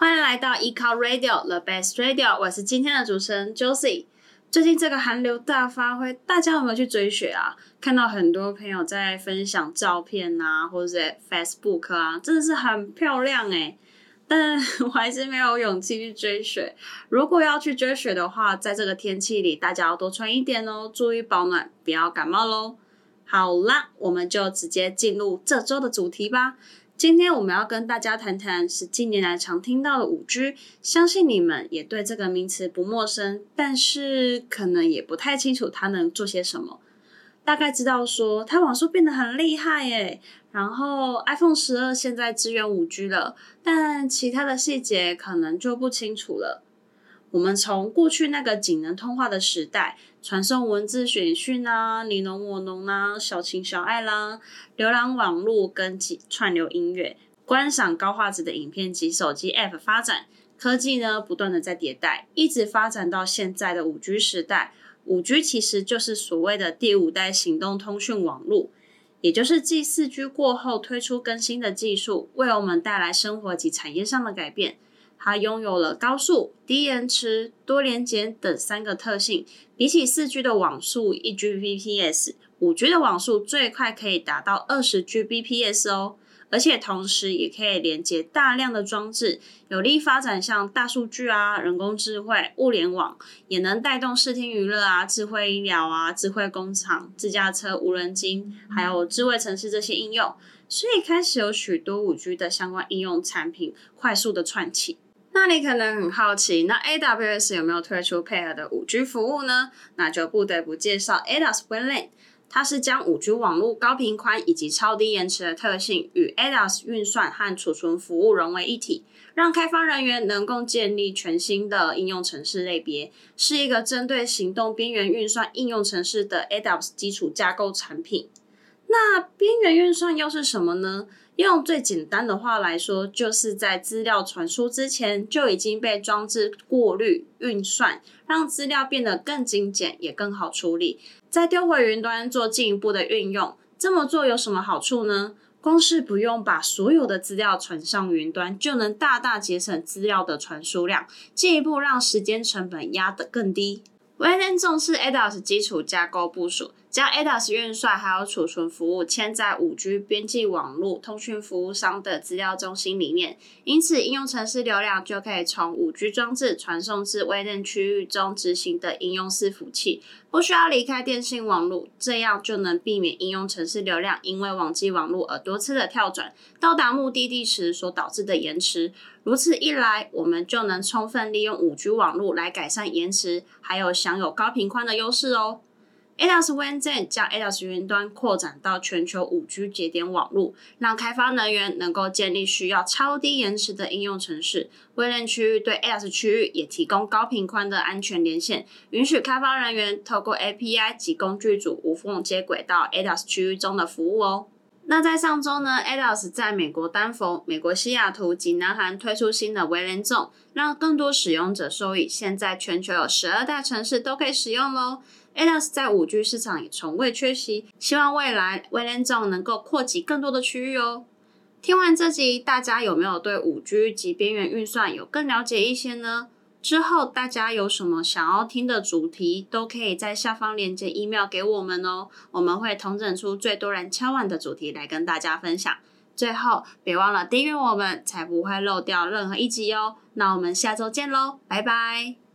欢迎来到 eCar Radio The Best Radio，我是今天的主持人 Josie。最近这个寒流大发挥，大家有没有去追雪啊？看到很多朋友在分享照片啊，或者 Facebook 啊，真的是很漂亮诶。但我还是没有勇气去追雪。如果要去追雪的话，在这个天气里，大家要多穿一点哦，注意保暖，不要感冒喽。好啦，我们就直接进入这周的主题吧。今天我们要跟大家谈谈是近年来常听到的五 G，相信你们也对这个名词不陌生，但是可能也不太清楚它能做些什么。大概知道说它网速变得很厉害耶，然后 iPhone 十二现在支援五 G 了，但其他的细节可能就不清楚了。我们从过去那个仅能通话的时代，传送文字简讯啊，你侬我侬啊，小情小爱啦，浏览网络跟串流音乐，观赏高画质的影片及手机 App 发展，科技呢不断的在迭代，一直发展到现在的五 G 时代。五 G 其实就是所谓的第五代行动通讯网络，也就是继四 G 过后推出更新的技术，为我们带来生活及产业上的改变。它拥有了高速、低延迟、多连接等三个特性。比起四 G 的网速一 Gbps，五 G 的网速最快可以达到二十 Gbps 哦。而且同时也可以连接大量的装置，有力发展像大数据啊、人工智慧、物联网，也能带动视听娱乐啊、智慧医疗啊、智慧工厂、自驾车、无人机，还有智慧城市这些应用。所以开始有许多五 G 的相关应用产品快速的串起。那你可能很好奇，那 AWS 有没有推出配合的 5G 服务呢？那就不得不介绍 ADAS WAN，它是将 5G 网络高频宽以及超低延迟的特性与 ADAS 运算和储存服务融为一体，让开发人员能够建立全新的应用程式类别，是一个针对行动边缘运算应用程式的 ADAS 基础架构产品。那边缘运算又是什么呢？用最简单的话来说，就是在资料传输之前就已经被装置过滤、运算，让资料变得更精简，也更好处理，再丢回云端做进一步的运用。这么做有什么好处呢？光是不用把所有的资料传上云端，就能大大节省资料的传输量，进一步让时间成本压得更低。WAN 重视 ADAS 基础架构部署。将 ADAS 运算还有储存服务嵌在 5G 边际网络通讯服务商的资料中心里面，因此应用程式流量就可以从 5G 装置传送至微站区域中执行的应用伺服器，不需要离开电信网络，这样就能避免应用程式流量因为网际网络而多次的跳转，到达目的地时所导致的延迟。如此一来，我们就能充分利用 5G 网络来改善延迟，还有享有高频宽的优势哦。ADAS WAN 将 ADAS 云端扩展到全球 5G 节点网络，让开发人员能够建立需要超低延迟的应用程式。WAN 区域对 ADAS 区域也提供高频宽的安全连线，允许开发人员透过 API 及工具组无缝接轨到 ADAS 区域中的服务哦。那在上周呢，ADAS 在美国丹佛、美国西雅图及南韩推出新的 WLAN Zone，让更多使用者受益。现在全球有十二大城市都可以使用喽。ADAS 在 5G 市场也从未缺席，希望未来 WLAN Zone 能够扩及更多的区域哦。听完这集，大家有没有对 5G 及边缘运算有更了解一些呢？之后大家有什么想要听的主题，都可以在下方链接 email 给我们哦，我们会统整出最多人敲碗的主题来跟大家分享。最后，别忘了订阅我们，才不会漏掉任何一集哦。那我们下周见喽，拜拜。